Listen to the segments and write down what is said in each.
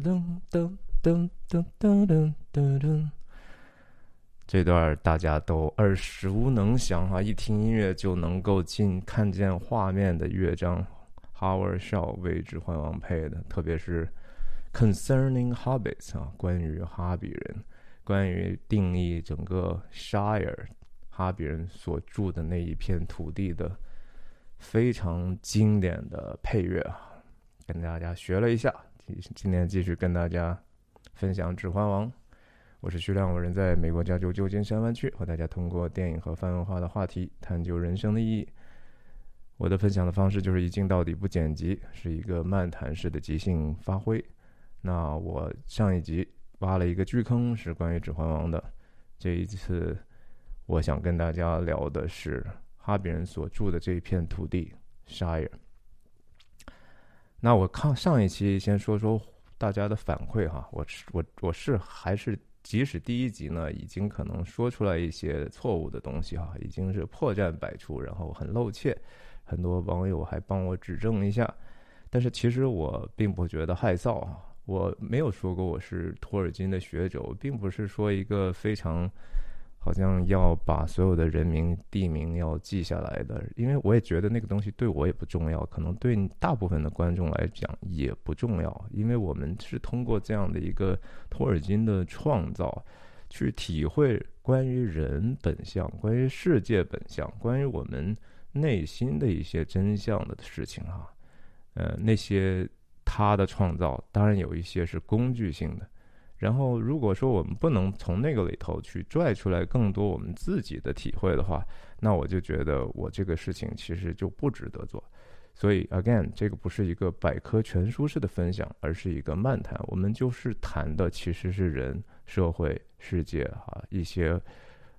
噔噔噔噔噔噔噔噔。这段大家都耳熟能详哈，一听音乐就能够进看见画面的乐章。Howard Shaw 为《指环王》配的，特别是 Concerning Hobbits 啊，关于哈比人，关于定义整个 Shire 哈比人所住的那一片土地的非常经典的配乐啊，跟大家学了一下。今天继续跟大家分享《指环王》，我是徐亮，我人在美国加州旧金山湾区，和大家通过电影和泛文化的话题探究人生的意义。我的分享的方式就是一镜到底不剪辑，是一个漫谈式的即兴发挥。那我上一集挖了一个巨坑，是关于《指环王》的。这一次，我想跟大家聊的是哈比人所住的这一片土地 ——Shire。那我看上一期先说说大家的反馈哈，我是我我是还是即使第一集呢已经可能说出来一些错误的东西哈，已经是破绽百出，然后很露怯，很多网友还帮我指正一下，但是其实我并不觉得害臊啊，我没有说过我是托尔金的学者，我并不是说一个非常。好像要把所有的人名地名要记下来的，因为我也觉得那个东西对我也不重要，可能对大部分的观众来讲也不重要，因为我们是通过这样的一个托尔金的创造，去体会关于人本相、关于世界本相、关于我们内心的一些真相的事情哈。呃，那些他的创造，当然有一些是工具性的。然后，如果说我们不能从那个里头去拽出来更多我们自己的体会的话，那我就觉得我这个事情其实就不值得做。所以，again，这个不是一个百科全书式的分享，而是一个漫谈。我们就是谈的其实是人、社会、世界哈一些，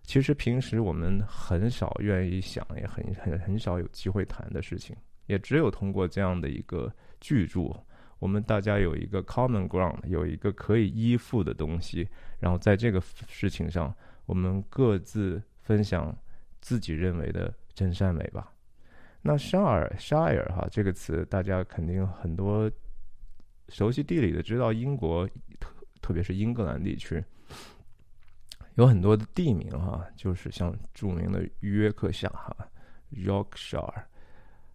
其实平时我们很少愿意想，也很很很少有机会谈的事情。也只有通过这样的一个巨著。我们大家有一个 common ground，有一个可以依附的东西，然后在这个事情上，我们各自分享自己认为的真善美吧。那 shire shire 哈这个词，大家肯定很多熟悉地理的知道，英国特特别是英格兰地区有很多的地名哈，就是像著名的约克夏哈 Yorkshire。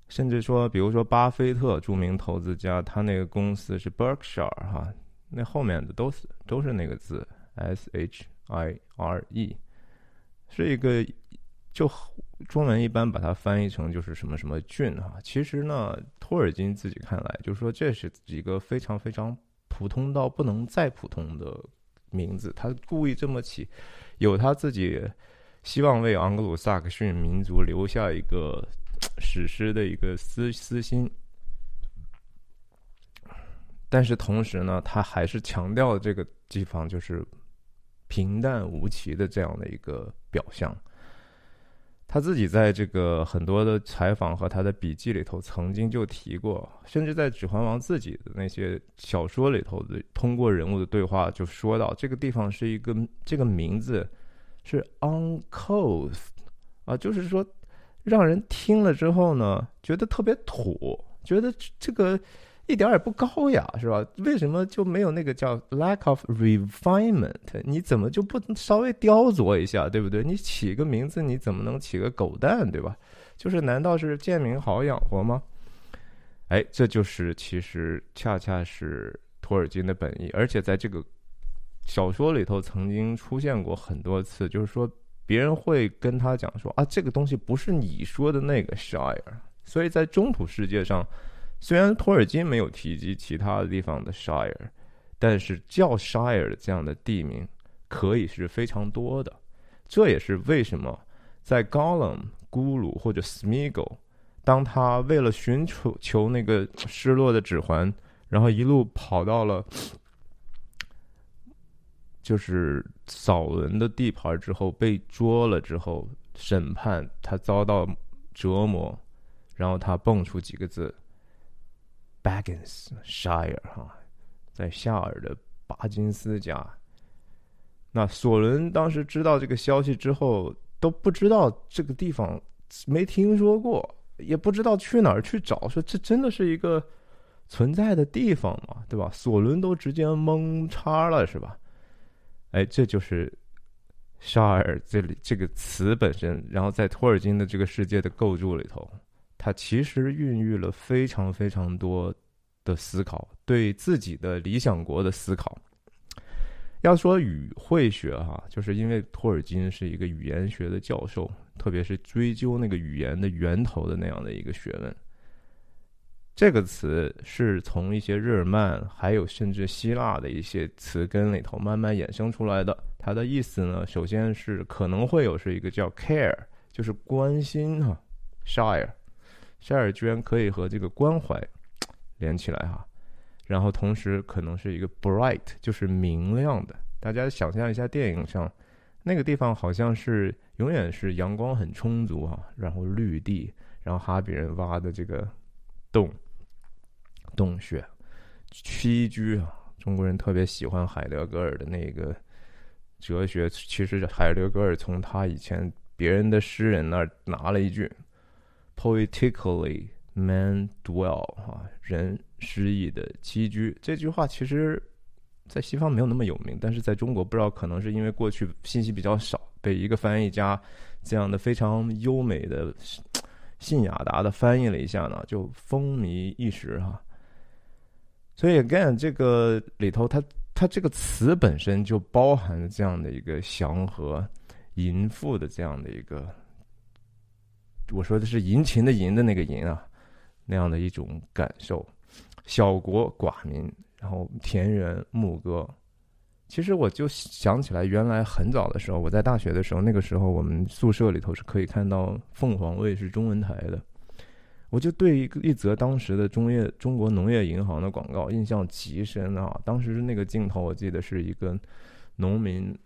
甚至说，比如说巴菲特，著名投资家，他那个公司是 Berkshire 哈，那后面的都是都是那个字 S H I R E，是一个就中文一般把它翻译成就是什么什么郡哈。其实呢，托尔金自己看来，就是说这是几个非常非常普通到不能再普通的名字，他故意这么起，有他自己希望为盎格鲁撒克逊民族留下一个。史诗的一个私私心，但是同时呢，他还是强调这个地方就是平淡无奇的这样的一个表象。他自己在这个很多的采访和他的笔记里头曾经就提过，甚至在《指环王》自己的那些小说里头的通过人物的对话就说到，这个地方是一个这个名字是 Uncouth 啊，就是说。让人听了之后呢，觉得特别土，觉得这个一点也不高雅，是吧？为什么就没有那个叫 lack of refinement？你怎么就不稍微雕琢一下，对不对？你起个名字，你怎么能起个狗蛋，对吧？就是难道是贱名好养活吗？哎，这就是其实恰恰是托尔金的本意，而且在这个小说里头曾经出现过很多次，就是说。别人会跟他讲说啊，这个东西不是你说的那个 shire，所以在中土世界上，虽然托尔金没有提及其他地方的 shire，但是叫 shire 这样的地名可以是非常多的。这也是为什么在 Gollum、咕噜或者 Smeagol，当他为了寻求求那个失落的指环，然后一路跑到了。就是扫伦的地盘之后被捉了之后审判他遭到折磨，然后他蹦出几个字：Baggins Shire 哈，在夏尔的巴金斯家。那索伦当时知道这个消息之后都不知道这个地方没听说过，也不知道去哪儿去找，说这真的是一个存在的地方嘛，对吧？索伦都直接蒙叉了，是吧？哎，这就是沙尔这里这个词本身，然后在托尔金的这个世界的构筑里头，它其实孕育了非常非常多的思考，对自己的理想国的思考。要说语汇学哈，就是因为托尔金是一个语言学的教授，特别是追究那个语言的源头的那样的一个学问。这个词是从一些日耳曼，还有甚至希腊的一些词根里头慢慢衍生出来的。它的意思呢，首先是可能会有是一个叫 care，就是关心哈，share，share 居然可以和这个关怀连起来哈。然后同时可能是一个 bright，就是明亮的。大家想象一下电影上那个地方，好像是永远是阳光很充足啊，然后绿地，然后哈比人挖的这个洞。洞穴栖居啊，中国人特别喜欢海德格尔的那个哲学。其实海德格尔从他以前别人的诗人那儿拿了一句 “poetically man dwell” 啊，人诗意的栖居。这句话其实，在西方没有那么有名，但是在中国不知道可能是因为过去信息比较少，被一个翻译家这样的非常优美的信雅达的翻译了一下呢，就风靡一时哈。所以，again，这个里头，它它这个词本身就包含了这样的一个祥和、淫妇的这样的一个，我说的是淫情的淫的那个淫啊，那样的一种感受。小国寡民，然后田园牧歌。其实我就想起来，原来很早的时候，我在大学的时候，那个时候我们宿舍里头是可以看到凤凰卫视中文台的。我就对一个一则当时的中业中国农业银行的广告印象极深啊！当时那个镜头，我记得是一个农民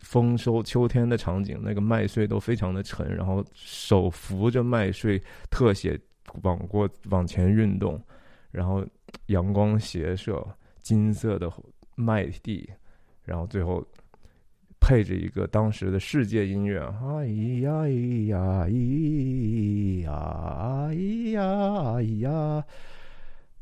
丰收秋天的场景，那个麦穗都非常的沉，然后手扶着麦穗，特写往过往前运动，然后阳光斜射，金色的麦地，然后最后。配着一个当时的世界音乐，咿呀咿呀咿呀呀咿呀，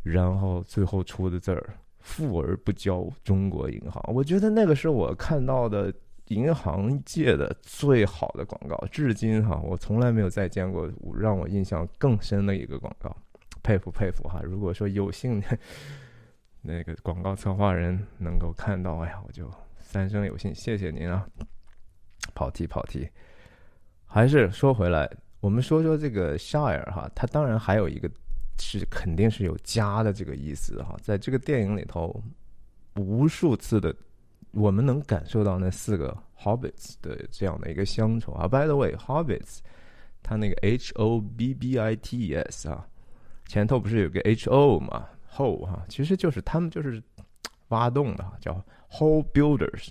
然后最后出的字儿“富而不骄，中国银行”。我觉得那个是我看到的银行界的最好的广告，至今哈，我从来没有再见过让我印象更深的一个广告，佩服佩服哈！如果说有幸那个广告策划人能够看到，哎呀，我就。三生有幸，谢谢您啊！跑题跑题，还是说回来，我们说说这个 shire 哈，它当然还有一个是肯定是有家的这个意思哈，在这个电影里头，无数次的我们能感受到那四个 hobbits 的这样的一个乡愁啊。By the way，hobbits 它那个 H O B B I T E S 啊，前头不是有个 H O 嘛，hole 哈，其实就是他们就是挖洞的，叫。Hole builders，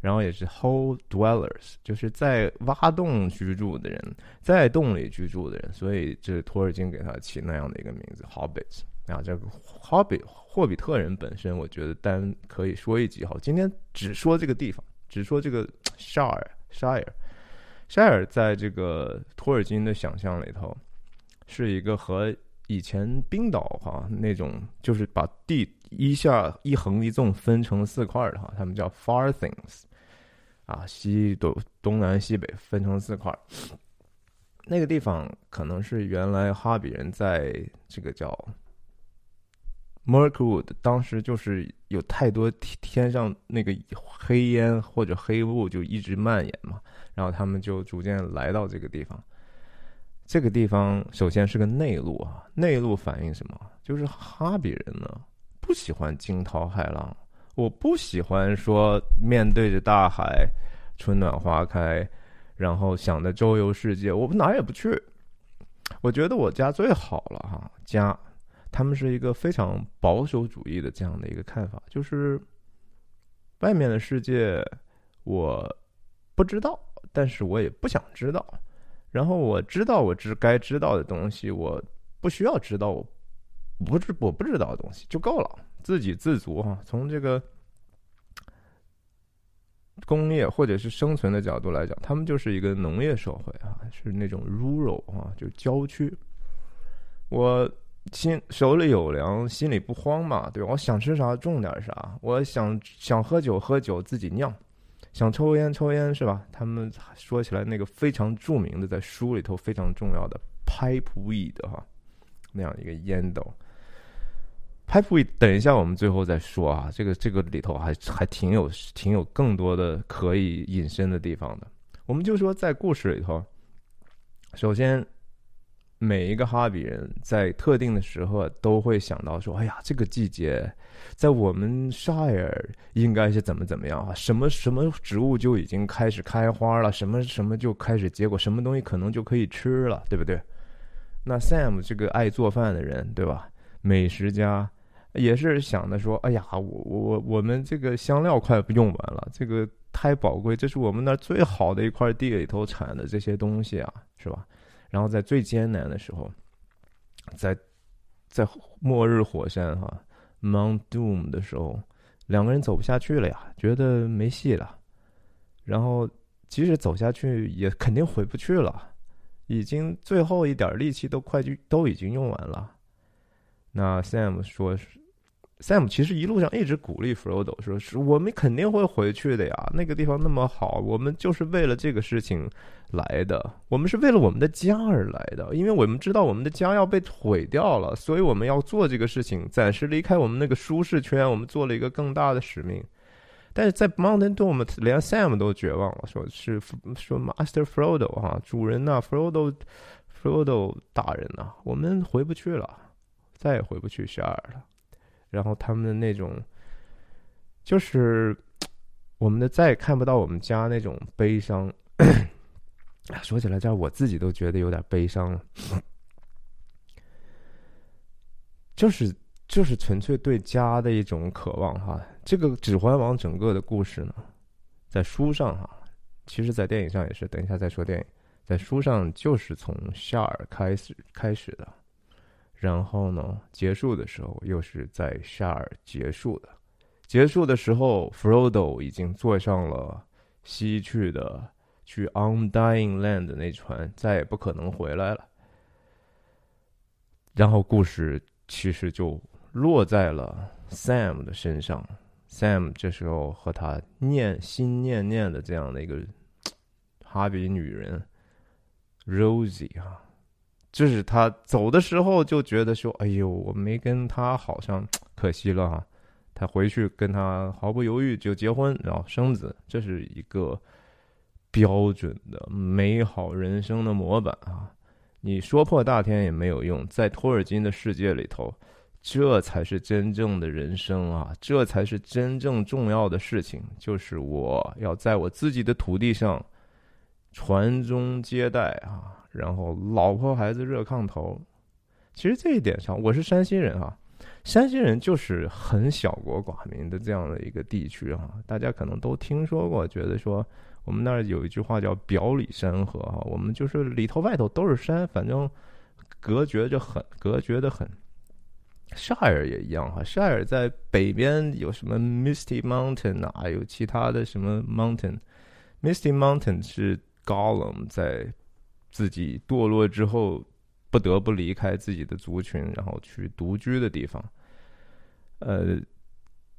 然后也是 hole dwellers，就是在挖洞居住的人，在洞里居住的人，所以这托尔金给他起那样的一个名字，Hobbits。啊，这个 Hobbit 霍比特人本身，我觉得单可以说一集好。今天只说这个地方，只说这个 shire shire shire，在这个托尔金的想象里头，是一个和以前冰岛哈那种，就是把地。一下一横一纵分成四块的哈，他们叫 far things，啊，西东东南西北分成四块。那个地方可能是原来哈比人在这个叫 Merkwood，当时就是有太多天上那个黑烟或者黑雾就一直蔓延嘛，然后他们就逐渐来到这个地方。这个地方首先是个内陆啊，内陆反映什么？就是哈比人呢。不喜欢惊涛骇浪，我不喜欢说面对着大海，春暖花开，然后想着周游世界，我哪也不去。我觉得我家最好了哈，家，他们是一个非常保守主义的这样的一个看法，就是外面的世界我不知道，但是我也不想知道，然后我知道我知该知道的东西，我不需要知道我。不是我不知道的东西就够了，自给自足哈。从这个工业或者是生存的角度来讲，他们就是一个农业社会啊，是那种 rural 啊，就郊区。我心手里有粮，心里不慌嘛，对吧？我想吃啥种点啥，我想想喝酒喝酒自己酿，想抽烟抽烟是吧？他们说起来那个非常著名的，在书里头非常重要的 pipe weed 哈，那样一个烟斗。Pipe weed，等一下我们最后再说啊，这个这个里头还还挺有挺有更多的可以引申的地方的。我们就说在故事里头，首先。每一个哈比人在特定的时候都会想到说：“哎呀，这个季节，在我们沙尔应该是怎么怎么样啊？什么什么植物就已经开始开花了，什么什么就开始结果，什么东西可能就可以吃了，对不对？”那 Sam 这个爱做饭的人，对吧？美食家也是想的说：“哎呀，我我我们这个香料快用完了，这个太宝贵，这是我们那最好的一块地里头产的这些东西啊，是吧？”然后在最艰难的时候，在在末日火山哈 Mount Doom 的时候，两个人走不下去了呀，觉得没戏了。然后即使走下去，也肯定回不去了，已经最后一点力气都快就都已经用完了。那 Sam 说。Sam 其实一路上一直鼓励 Frodo 说：“是我们肯定会回去的呀，那个地方那么好，我们就是为了这个事情来的，我们是为了我们的家而来的，因为我们知道我们的家要被毁掉了，所以我们要做这个事情，暂时离开我们那个舒适圈，我们做了一个更大的使命。但是在 Mountain Dome，连 Sam 都绝望了，说是说 Master Frodo 哈，主人呐，Frodo，Frodo 大人呐，我们回不去了，再也回不去夏尔了。”然后他们的那种，就是我们的再也看不到我们家那种悲伤。说起来，这我自己都觉得有点悲伤了。就是就是纯粹对家的一种渴望哈。这个《指环王》整个的故事呢，在书上哈，其实在电影上也是。等一下再说电影，在书上就是从夏尔开始开始的。然后呢？结束的时候又是在夏尔结束的。结束的时候，Frodo 已经坐上了西去的去 Undying Land 那船，再也不可能回来了。然后故事其实就落在了 Sam 的身上。Sam 这时候和他念心念念的这样的一个 哈比女人 Rosie 啊。就是他走的时候就觉得说：“哎呦，我没跟他好上，可惜了哈。”他回去跟他毫不犹豫就结婚，然后生子，这是一个标准的美好人生的模板啊！你说破大天也没有用，在托尔金的世界里头，这才是真正的人生啊！这才是真正重要的事情，就是我要在我自己的土地上传宗接代啊！然后老婆孩子热炕头，其实这一点上，我是山西人哈，山西人就是很小国寡民的这样的一个地区哈，大家可能都听说过，觉得说我们那儿有一句话叫表里山河哈，我们就是里头外头都是山，反正隔绝着很，隔绝的很。沙尔也一样哈，沙尔在北边有什么 Misty Mountain 啊，有其他的什么 Mountain，Misty Mountain 是 Gollum 在。自己堕落之后，不得不离开自己的族群，然后去独居的地方。呃，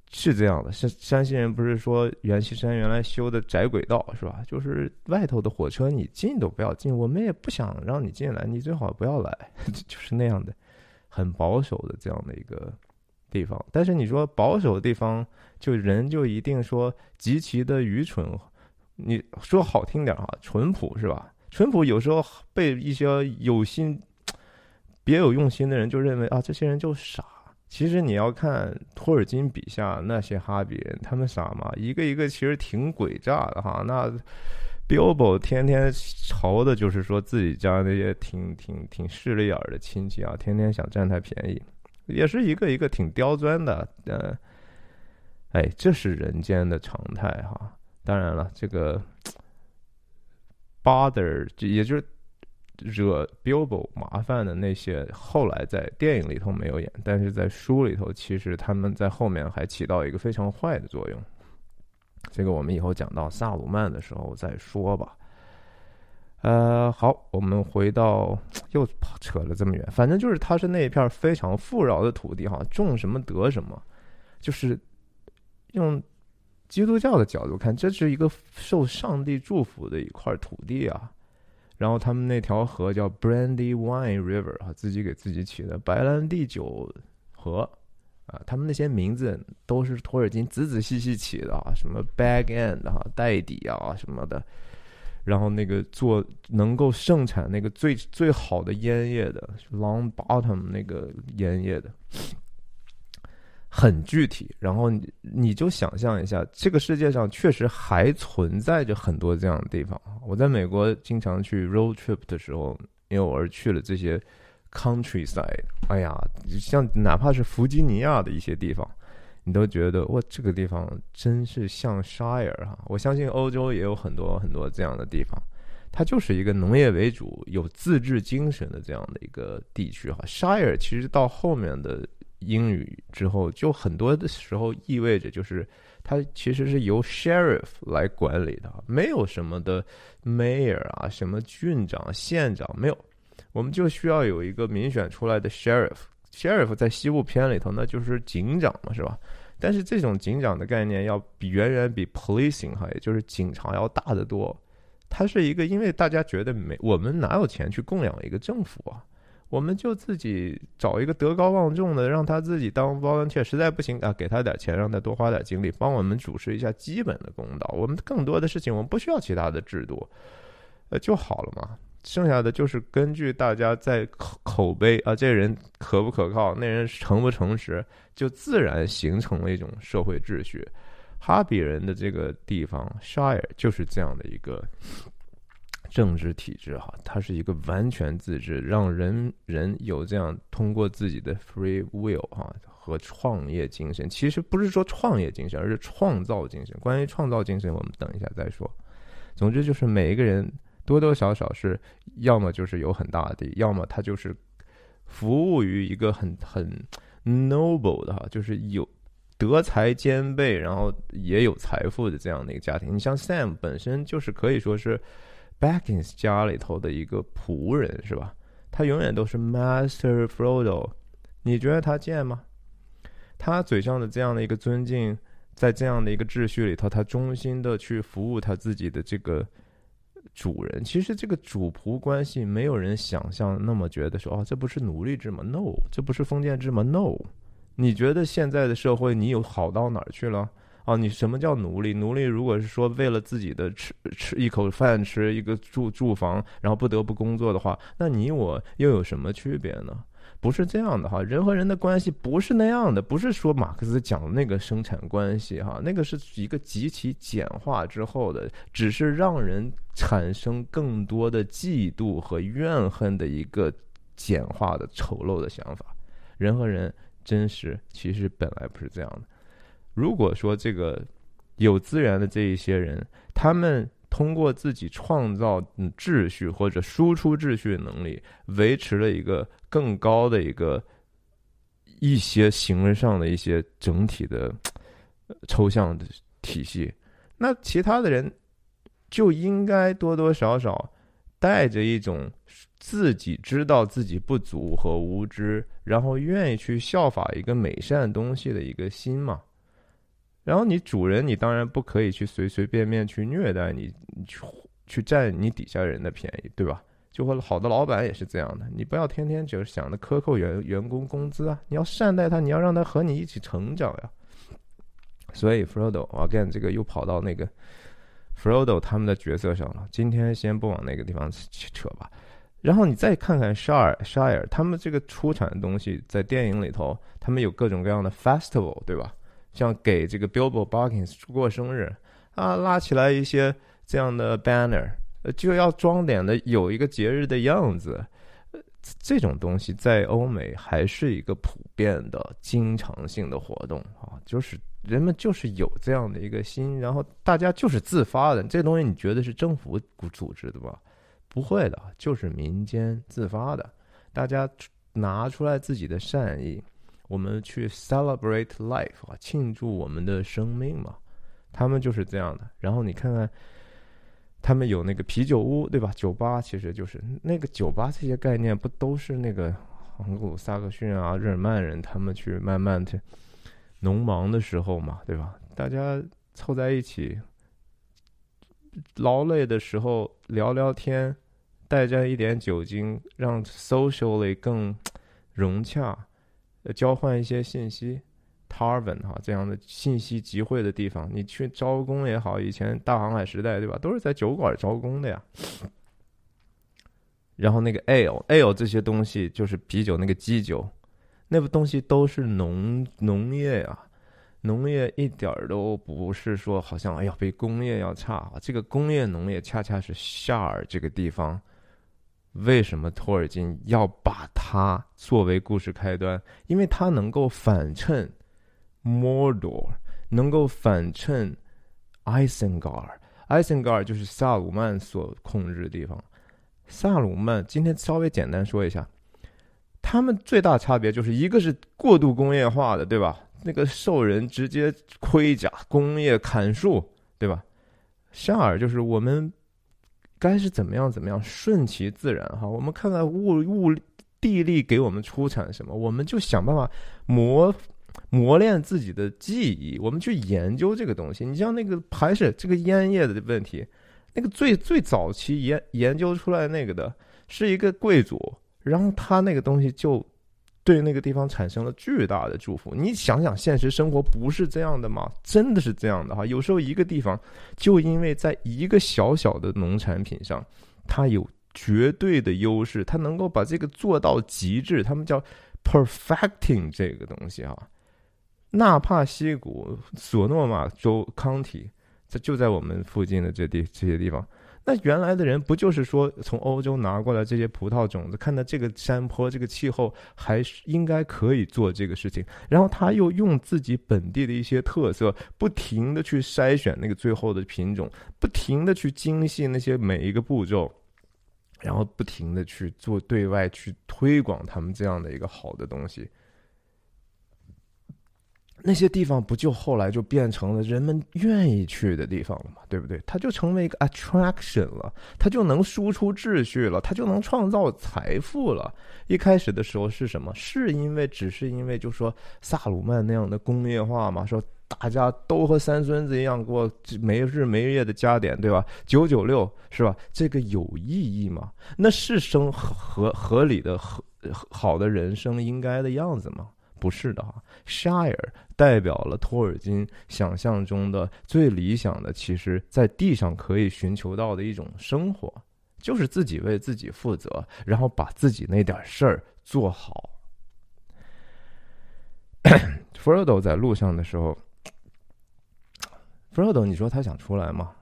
是这样的，山山西人不是说元气山原来修的窄轨道是吧？就是外头的火车你进都不要进，我们也不想让你进来，你最好不要来，就是那样的，很保守的这样的一个地方。但是你说保守的地方，就人就一定说极其的愚蠢？你说好听点哈，淳朴是吧？淳朴有时候被一些有心、别有用心的人就认为啊，这些人就傻。其实你要看托尔金笔下那些哈比人，他们傻吗？一个一个其实挺诡诈的哈。那 Bilbo 天天愁的就是说自己家那些挺挺挺势利眼的亲戚啊，天天想占他便宜，也是一个一个挺刁钻的。呃，哎，这是人间的常态哈。当然了，这个。Bother，也就是惹 Bilbo 麻烦的那些，后来在电影里头没有演，但是在书里头，其实他们在后面还起到一个非常坏的作用。这个我们以后讲到萨鲁曼的时候再说吧。呃，好，我们回到又扯了这么远，反正就是它是那一片非常富饶的土地哈，种什么得什么，就是用基督教的角度看，这是一个受上帝祝福的一块土地啊。然后他们那条河叫 Brandywine River 啊，自己给自己起的白兰地酒河啊，他们那些名字都是托尔金仔仔细细起的啊，什么 Bag End 哈，袋底啊什么的。然后那个做能够盛产那个最最好的烟叶的 Long Bottom 那个烟叶的，很具体。然后你你就想象一下，这个世界上确实还存在着很多这样的地方。我在美国经常去 road trip 的时候，因为我是去了这些 countryside，哎呀，像哪怕是弗吉尼亚的一些地方。你都觉得哇，这个地方真是像 shire 哈！我相信欧洲也有很多很多这样的地方，它就是一个农业为主、有自治精神的这样的一个地区哈。shire 其实到后面的英语之后，就很多的时候意味着就是它其实是由 sheriff 来管理的，没有什么的 mayor 啊，什么郡长、县长没有，我们就需要有一个民选出来的 sheriff。sheriff 在西部片里头那就是警长嘛，是吧？但是这种警长的概念要比远远比 policing 哈，也就是警察要大得多。它是一个，因为大家觉得没我们哪有钱去供养一个政府啊？我们就自己找一个德高望重的，让他自己当 volunteer，实在不行啊，给他点钱，让他多花点精力，帮我们主持一下基本的公道。我们更多的事情，我们不需要其他的制度，呃，就好了嘛。剩下的就是根据大家在口口碑啊，这人可不可靠，那人诚不诚实，就自然形成了一种社会秩序。哈比人的这个地方，shire 就是这样的一个政治体制哈，它是一个完全自治，让人人有这样通过自己的 free will 哈和创业精神。其实不是说创业精神，而是创造精神。关于创造精神，我们等一下再说。总之就是每一个人。多多少少是，要么就是有很大的地，要么他就是服务于一个很很 noble 的哈，就是有德才兼备，然后也有财富的这样的一个家庭。你像 Sam 本身就是可以说是 Backins 家里头的一个仆人，是吧？他永远都是 Master Frodo。你觉得他贱吗？他嘴上的这样的一个尊敬，在这样的一个秩序里头，他衷心的去服务他自己的这个。主人其实这个主仆关系，没有人想象那么觉得说哦，这不是奴隶制吗？No，这不是封建制吗？No，你觉得现在的社会你有好到哪儿去了？哦，你什么叫奴隶？奴隶如果是说为了自己的吃吃一口饭吃一个住住房，然后不得不工作的话，那你我又有什么区别呢？不是这样的哈，人和人的关系不是那样的，不是说马克思讲的那个生产关系哈，那个是一个极其简化之后的，只是让人产生更多的嫉妒和怨恨的一个简化的丑陋的想法。人和人真实其实本来不是这样的。如果说这个有资源的这一些人，他们。通过自己创造秩序或者输出秩序的能力，维持了一个更高的一个一些行为上的一些整体的抽象的体系。那其他的人就应该多多少少带着一种自己知道自己不足和无知，然后愿意去效法一个美善东西的一个心嘛。然后你主人，你当然不可以去随随便便去虐待你，去去占你底下人的便宜，对吧？就和好的老板也是这样的，你不要天天就是想着克扣员员工工资啊，你要善待他，你要让他和你一起成长呀。所以 Frodo，again 这个又跑到那个 Frodo 他们的角色上了。今天先不往那个地方去扯吧。然后你再看看 Shire Shire，他们这个出产的东西，在电影里头，他们有各种各样的 festival，对吧？像给这个 Billboard Baggins 过生日啊，拉起来一些这样的 banner，就要装点的有一个节日的样子。这种东西在欧美还是一个普遍的、经常性的活动啊，就是人们就是有这样的一个心，然后大家就是自发的。这东西你觉得是政府组织的吧？不会的，就是民间自发的，大家拿出来自己的善意。我们去 celebrate life 啊，庆祝我们的生命嘛，他们就是这样的。然后你看看他们有那个啤酒屋，对吧？酒吧其实就是那个酒吧，这些概念不都是那个昂古萨克逊啊、日耳曼人他们去慢慢去农忙的时候嘛，对吧？大家凑在一起，劳累的时候聊聊天，带着一点酒精，让 socially 更融洽，交换一些信息。Tarvin 哈，这样的信息集会的地方，你去招工也好，以前大航海时代对吧，都是在酒馆招工的呀。然后那个 ale ale 这些东西就是啤酒那个基酒，那部东西都是农农业呀，农业一点儿都不是说好像哎呀比工业要差啊，这个工业农业恰恰是夏尔这个地方，为什么托尔金要把它作为故事开端？因为它能够反衬。Mordor 能够反衬 Isengard，Isengard 就是萨鲁曼所控制的地方。萨鲁曼今天稍微简单说一下，他们最大差别就是一个是过度工业化的，对吧？那个兽人直接盔甲工业砍树，对吧？夏尔就是我们该是怎么样怎么样，顺其自然哈。我们看看物物地利给我们出产什么，我们就想办法磨。磨练自己的记忆，我们去研究这个东西。你像那个还是这个烟叶的问题，那个最最早期研研究出来那个的是一个贵族，然后他那个东西就对那个地方产生了巨大的祝福。你想想，现实生活不是这样的吗？真的是这样的哈。有时候一个地方就因为在一个小小的农产品上，它有绝对的优势，它能够把这个做到极致。他们叫 perfecting 这个东西啊。纳帕西谷、索诺玛州康体，这就在我们附近的这地这些地方。那原来的人不就是说从欧洲拿过来这些葡萄种子，看到这个山坡、这个气候，还是应该可以做这个事情。然后他又用自己本地的一些特色，不停的去筛选那个最后的品种，不停的去精细那些每一个步骤，然后不停的去做对外去推广他们这样的一个好的东西。那些地方不就后来就变成了人们愿意去的地方了嘛？对不对？它就成为一个 attraction 了，它就能输出秩序了，它就能创造财富了。一开始的时候是什么？是因为只是因为就说萨鲁曼那样的工业化嘛？说大家都和三孙子一样过没日没夜的加点，对吧？九九六是吧？这个有意义吗？那是生合合理的合好的人生应该的样子吗？不是的哈，shire 代表了托尔金想象中的最理想的，其实在地上可以寻求到的一种生活，就是自己为自己负责，然后把自己那点事儿做好。Frodo 在路上的时候，Frodo，你说他想出来吗？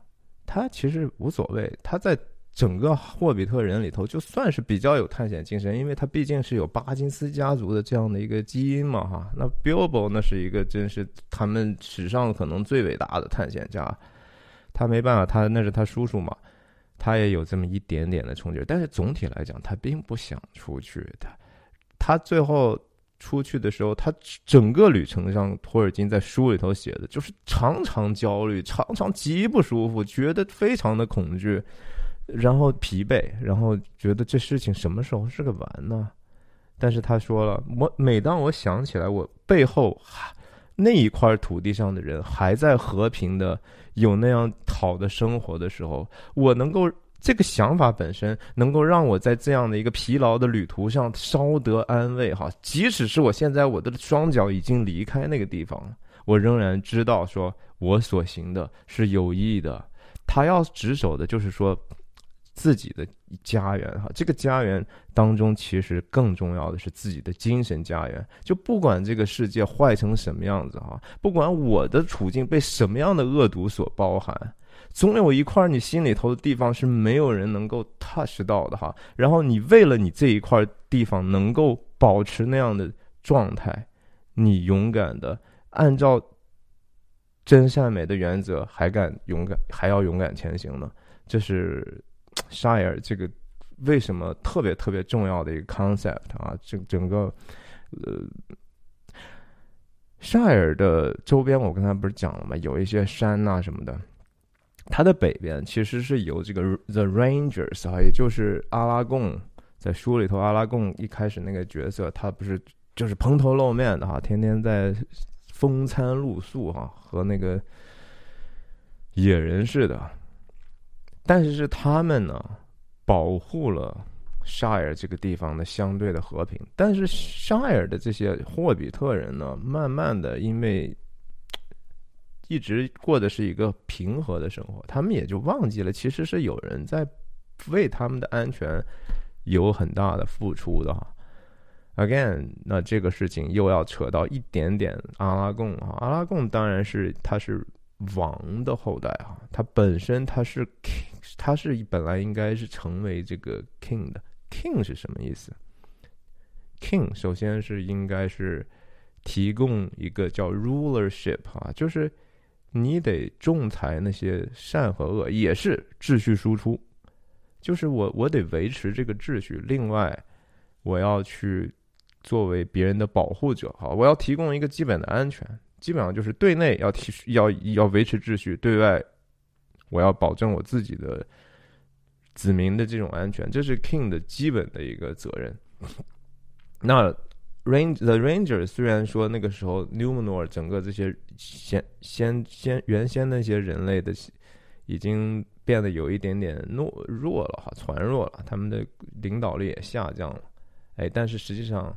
他其实无所谓，他在。整个霍比特人里头，就算是比较有探险精神，因为他毕竟是有巴金斯家族的这样的一个基因嘛，哈。那 Bilbo 那是一个真是他们史上可能最伟大的探险家，他没办法，他那是他叔叔嘛，他也有这么一点点的冲劲。但是总体来讲，他并不想出去。他他最后出去的时候，他整个旅程上，托尔金在书里头写的就是常常焦虑，常常极不舒服，觉得非常的恐惧。然后疲惫，然后觉得这事情什么时候是个完呢？但是他说了，我每当我想起来，我背后那一块土地上的人还在和平的有那样好的生活的时候，我能够这个想法本身能够让我在这样的一个疲劳的旅途上稍得安慰哈。即使是我现在我的双脚已经离开那个地方，我仍然知道说我所行的是有益的。他要执守的就是说。自己的家园哈，这个家园当中其实更重要的是自己的精神家园。就不管这个世界坏成什么样子哈，不管我的处境被什么样的恶毒所包含，总有一块你心里头的地方是没有人能够 touch 到的哈。然后你为了你这一块地方能够保持那样的状态，你勇敢的按照真善美的原则，还敢勇敢还要勇敢前行呢？这是。Shire 这个为什么特别特别重要的一个 concept 啊？整整个呃，shire 的周边，我刚才不是讲了吗？有一些山呐什么的。它的北边其实是由这个 The Rangers 啊，也就是阿拉贡，在书里头阿拉贡一开始那个角色，他不是就是蓬头露面的哈，天天在风餐露宿哈，和那个野人似的。但是是他们呢，保护了沙尔这个地方的相对的和平。但是沙尔的这些霍比特人呢，慢慢的因为。一直过的是一个平和的生活，他们也就忘记了，其实是有人在为他们的安全有很大的付出的哈。Again，那这个事情又要扯到一点点阿拉贡啊，阿拉贡当然是他是王的后代啊，他本身他是他是本来应该是成为这个 king 的。king 是什么意思？king 首先是应该是提供一个叫 rulership 啊，就是。你得仲裁那些善和恶，也是秩序输出，就是我我得维持这个秩序。另外，我要去作为别人的保护者，好，我要提供一个基本的安全，基本上就是对内要提要要维持秩序，对外我要保证我自己的子民的这种安全，这是 King 的基本的一个责任。那。Range the Ranger 虽然说那个时候 Numenor 整个这些先先先原先那些人类的已经变得有一点点懦弱了哈，传弱了，他们的领导力也下降了，哎，但是实际上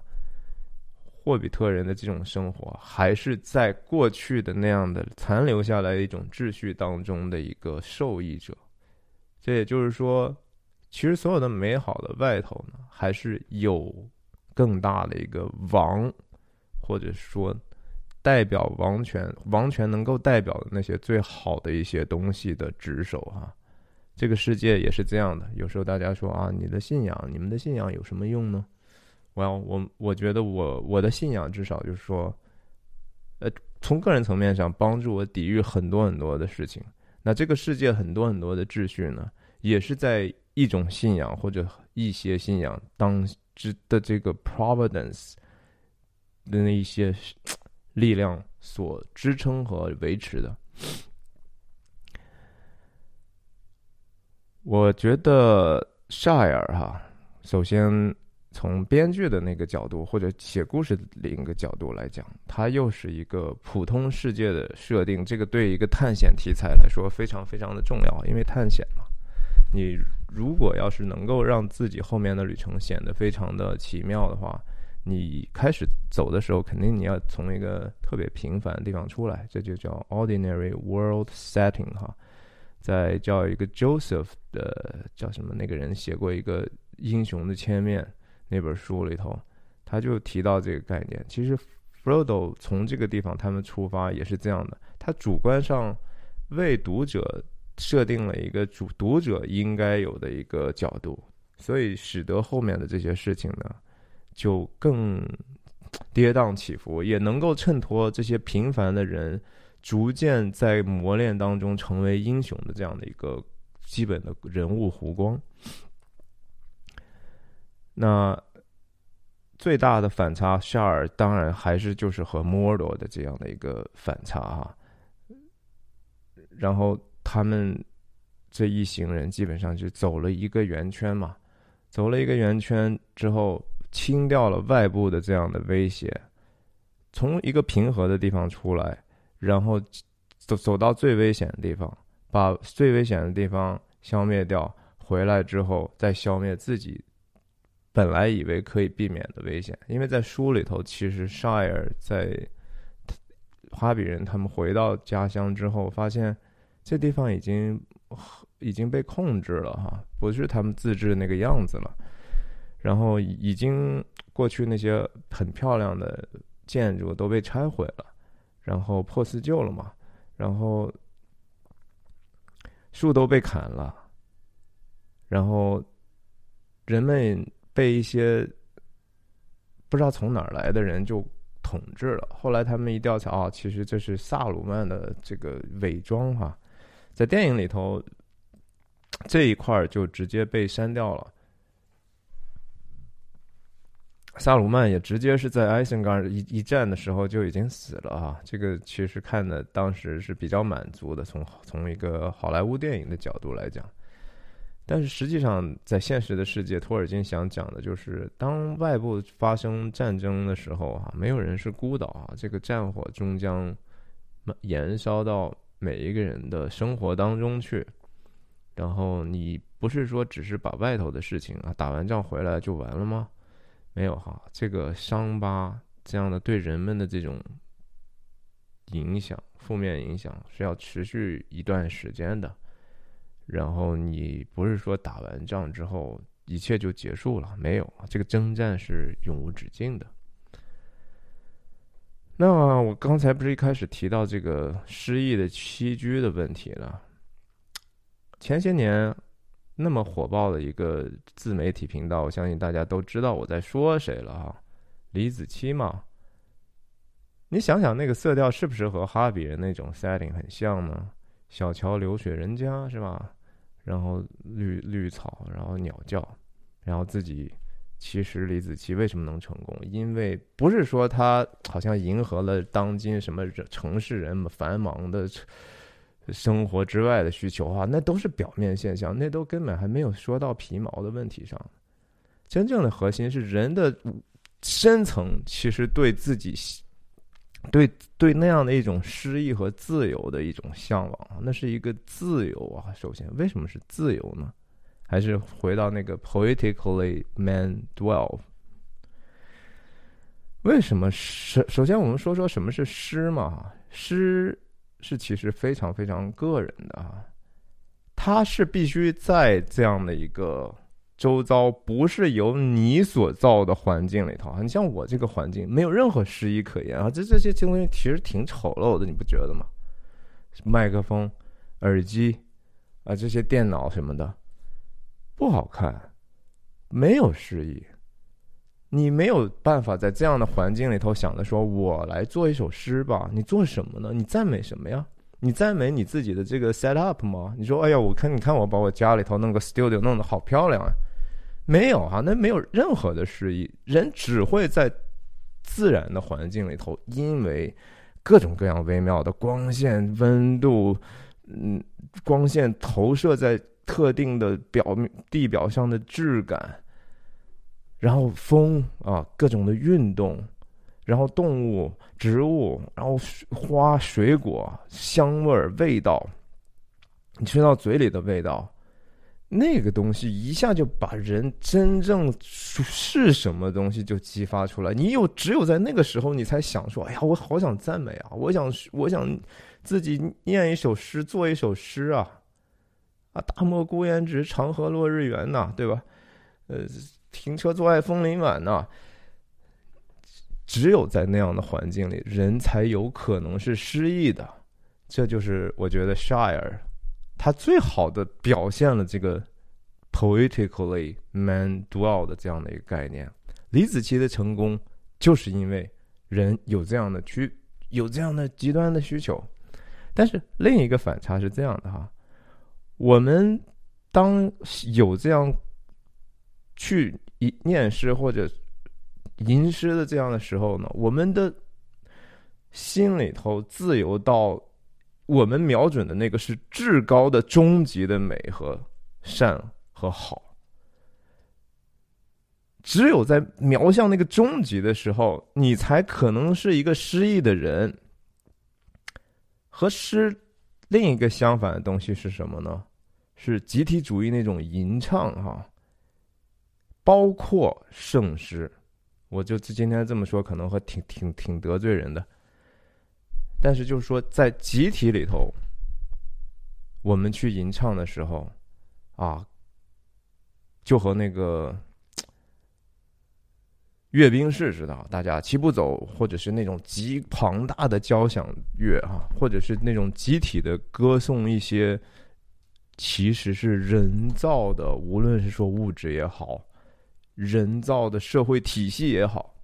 霍比特人的这种生活还是在过去的那样的残留下来的一种秩序当中的一个受益者。这也就是说，其实所有的美好的外头呢，还是有。更大的一个王，或者说代表王权，王权能够代表的那些最好的一些东西的职守哈，这个世界也是这样的。有时候大家说啊，你的信仰，你们的信仰有什么用呢？我我我觉得我我的信仰至少就是说，呃，从个人层面上帮助我抵御很多很多的事情。那这个世界很多很多的秩序呢，也是在一种信仰或者一些信仰当。之的这个 providence 的那一些力量所支撑和维持的，我觉得 Shire 哈，首先从编剧的那个角度或者写故事的另一个角度来讲，它又是一个普通世界的设定，这个对一个探险题材来说非常非常的重要，因为探险嘛，你。如果要是能够让自己后面的旅程显得非常的奇妙的话，你开始走的时候，肯定你要从一个特别平凡的地方出来，这就叫 ordinary world setting 哈。在叫一个 Joseph 的叫什么那个人写过一个英雄的千面那本书里头，他就提到这个概念。其实 Frodo 从这个地方他们出发也是这样的，他主观上为读者。设定了一个主读者应该有的一个角度，所以使得后面的这些事情呢，就更 跌宕起伏，也能够衬托这些平凡的人逐渐在磨练当中成为英雄的这样的一个基本的人物弧光。那最大的反差，夏尔当然还是就是和莫罗的这样的一个反差哈，然后。他们这一行人基本上就走了一个圆圈嘛，走了一个圆圈之后，清掉了外部的这样的威胁，从一个平和的地方出来，然后走走到最危险的地方，把最危险的地方消灭掉，回来之后再消灭自己本来以为可以避免的危险。因为在书里头，其实 Shire 在哈比人他们回到家乡之后，发现。这地方已经已经被控制了哈，不是他们自制那个样子了。然后已经过去那些很漂亮的建筑都被拆毁了，然后破四旧了嘛。然后树都被砍了，然后人们被一些不知道从哪儿来的人就统治了。后来他们一调查啊，其实这是萨鲁曼的这个伪装哈。在电影里头，这一块儿就直接被删掉了。萨鲁曼也直接是在艾森冈一一战的时候就已经死了啊！这个其实看的当时是比较满足的，从从一个好莱坞电影的角度来讲。但是实际上，在现实的世界，托尔金想讲的就是，当外部发生战争的时候啊，没有人是孤岛啊，这个战火终将燃烧到每一个人的生活当中去。然后你不是说只是把外头的事情啊打完仗回来就完了吗？没有哈，这个伤疤这样的对人们的这种影响，负面影响是要持续一段时间的。然后你不是说打完仗之后一切就结束了？没有啊，这个征战是永无止境的。那我刚才不是一开始提到这个失忆的栖居的问题了？前些年。那么火爆的一个自媒体频道，我相信大家都知道我在说谁了哈，李子柒嘛。你想想那个色调是不是和哈比人那种 setting 很像呢？小桥流水人家是吧？然后绿绿草，然后鸟叫，然后自己其实李子柒为什么能成功？因为不是说他好像迎合了当今什么城市人们繁忙的。生活之外的需求啊，那都是表面现象，那都根本还没有说到皮毛的问题上。真正的核心是人的深层，其实对自己、对对那样的一种诗意和自由的一种向往，那是一个自由啊。首先，为什么是自由呢？还是回到那个 poetically man dwell？为什么诗？首先，我们说说什么是诗嘛？诗。是其实非常非常个人的啊，它是必须在这样的一个周遭不是由你所造的环境里头。你像我这个环境，没有任何诗意可言啊，这这些东西其实挺丑陋的，你不觉得吗？麦克风、耳机啊，这些电脑什么的不好看，没有诗意。你没有办法在这样的环境里头想着说，我来做一首诗吧。你做什么呢？你赞美什么呀？你赞美你自己的这个 set up 吗？你说，哎呀，我看，你看我把我家里头弄个 studio 弄得好漂亮啊。没有啊，那没有任何的诗意。人只会在自然的环境里头，因为各种各样微妙的光线、温度，嗯，光线投射在特定的表面地表上的质感。然后风啊，各种的运动，然后动物、植物，然后花、水果、香味儿、味道，你吃到嘴里的味道，那个东西一下就把人真正是什么东西就激发出来。你有只有在那个时候，你才想说：“哎呀，我好想赞美啊！我想，我想自己念一首诗，做一首诗啊！啊，大漠孤烟直，长河落日圆呐，对吧？呃。”停车坐爱枫林晚呐，只有在那样的环境里，人才有可能是诗意的。这就是我觉得 Shire 他最好的表现了这个 poetically man dwell 的这样的一个概念。李子柒的成功就是因为人有这样的需有这样的极端的需求。但是另一个反差是这样的哈，我们当有这样。去念诗或者吟诗的这样的时候呢，我们的心里头自由到我们瞄准的那个是至高的终极的美和善和好。只有在瞄向那个终极的时候，你才可能是一个诗意的人。和诗另一个相反的东西是什么呢？是集体主义那种吟唱哈。包括圣诗，我就今天这么说，可能会挺挺挺得罪人的。但是就是说，在集体里头，我们去吟唱的时候，啊，就和那个 阅兵式似的，大家齐步走，或者是那种极庞大的交响乐啊，或者是那种集体的歌颂一些其实是人造的，无论是说物质也好。人造的社会体系也好，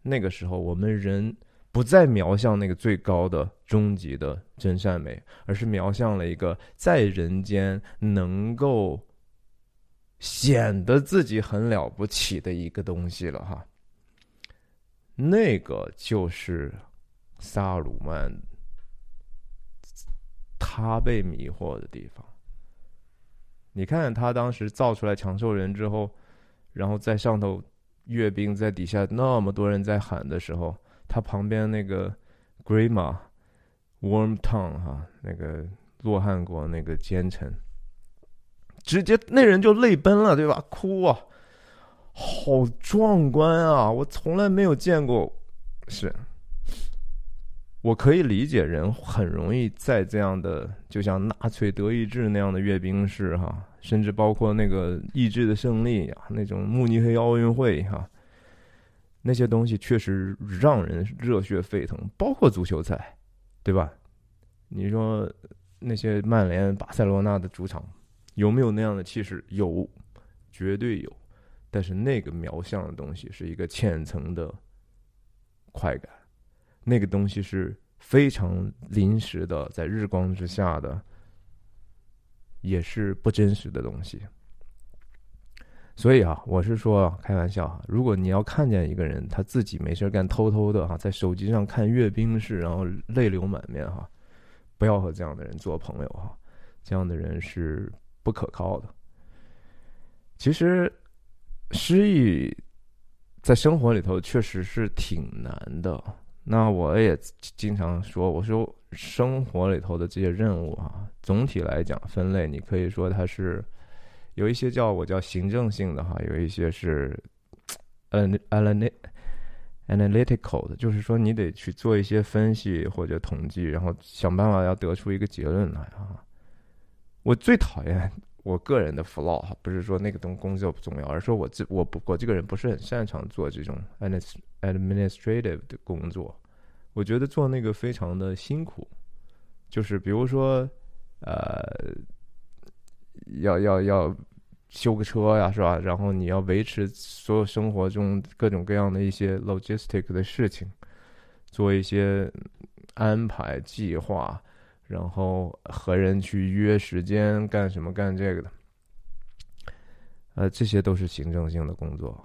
那个时候我们人不再瞄向那个最高的终极的真善美，而是瞄向了一个在人间能够显得自己很了不起的一个东西了哈。那个就是萨鲁曼，他被迷惑的地方。你看他当时造出来长寿人之后，然后在上头阅兵，在底下那么多人在喊的时候，他旁边那个 Grima Warm Tong 哈，那个洛汗国那个奸臣，直接那人就泪奔了，对吧？哭啊！好壮观啊！我从来没有见过，是，我可以理解人很容易在这样的，就像纳粹德意志那样的阅兵式哈，甚至包括那个意志的胜利啊，那种慕尼黑奥运会哈，那些东西确实让人热血沸腾，包括足球赛，对吧？你说那些曼联、巴塞罗那的主场有没有那样的气势？有，绝对有。但是那个描像的东西是一个浅层的快感，那个东西是非常临时的，在日光之下的，也是不真实的东西。所以啊，我是说开玩笑哈，如果你要看见一个人他自己没事干，偷偷的哈，在手机上看阅兵式，然后泪流满面哈，不要和这样的人做朋友哈，这样的人是不可靠的。其实。失忆在生活里头确实是挺难的。那我也经常说，我说生活里头的这些任务啊，总体来讲分类，你可以说它是有一些叫我叫行政性的哈，有一些是 an analytical 的，就是说你得去做一些分析或者统计，然后想办法要得出一个结论来啊。我最讨厌。我个人的 flaw，不是说那个东工作不重要，而是说我这我不我这个人不是很擅长做这种 administrative 的工作，我觉得做那个非常的辛苦，就是比如说呃，要要要修个车呀，是吧？然后你要维持所有生活中各种各样的一些 logistic 的事情，做一些安排计划。然后和人去约时间干什么干这个的，呃，这些都是行政性的工作。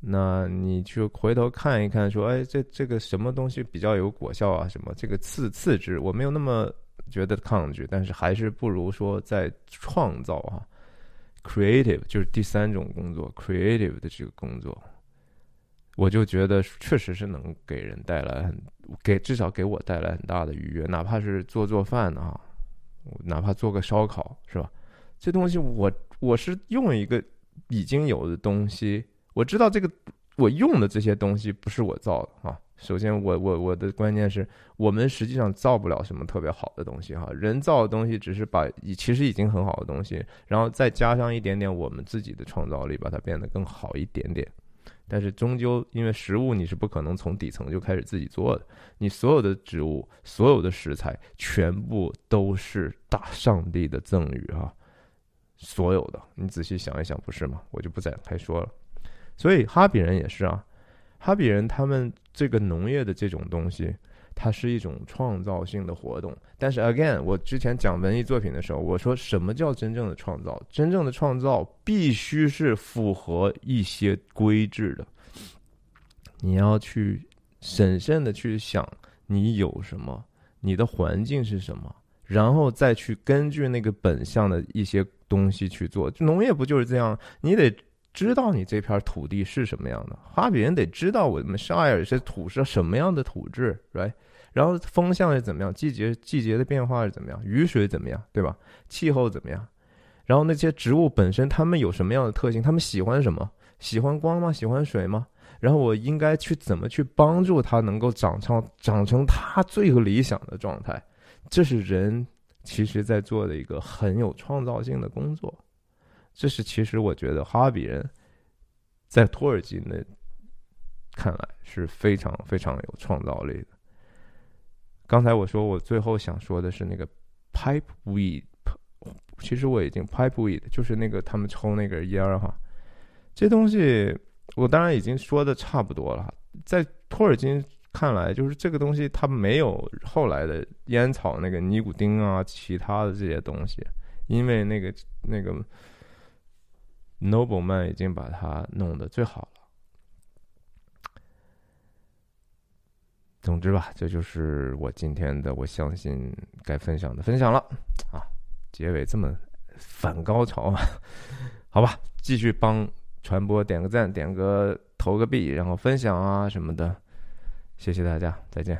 那你去回头看一看，说，哎，这这个什么东西比较有果效啊？什么这个次次之，我没有那么觉得抗拒，但是还是不如说在创造啊，creative 就是第三种工作，creative 的这个工作。我就觉得确实是能给人带来很给至少给我带来很大的愉悦，哪怕是做做饭啊，哪怕做个烧烤是吧？这东西我我是用一个已经有的东西，我知道这个我用的这些东西不是我造的啊。首先，我我我的观念是我们实际上造不了什么特别好的东西哈，人造的东西只是把其实已经很好的东西，然后再加上一点点我们自己的创造力，把它变得更好一点点。但是终究，因为食物你是不可能从底层就开始自己做的，你所有的植物、所有的食材，全部都是大上帝的赠予啊！所有的，你仔细想一想，不是吗？我就不展开说了。所以哈比人也是啊，哈比人他们这个农业的这种东西。它是一种创造性的活动，但是 again，我之前讲文艺作品的时候，我说什么叫真正的创造？真正的创造必须是符合一些规制的。你要去审慎的去想你有什么，你的环境是什么，然后再去根据那个本相的一些东西去做。农业不就是这样？你得知道你这片土地是什么样的，哈比人得知道我们沙尔这土是什么样的土质，right？然后风向是怎么样？季节季节的变化是怎么样？雨水怎么样？对吧？气候怎么样？然后那些植物本身，它们有什么样的特性？它们喜欢什么？喜欢光吗？喜欢水吗？然后我应该去怎么去帮助它能够长成长成它最理想的状态？这是人其实在做的一个很有创造性的工作。这是其实我觉得哈比人在托尔金的看来是非常非常有创造力的。刚才我说，我最后想说的是那个 pipe weed，其实我已经 pipe weed，就是那个他们抽那个烟哈，这东西我当然已经说的差不多了。在托尔金看来，就是这个东西它没有后来的烟草那个尼古丁啊，其他的这些东西，因为那个那个 Nobleman 已经把它弄得最好了。总之吧，这就是我今天的，我相信该分享的分享了啊。结尾这么反高潮啊？好吧，继续帮传播点个赞，点个投个币，然后分享啊什么的。谢谢大家，再见。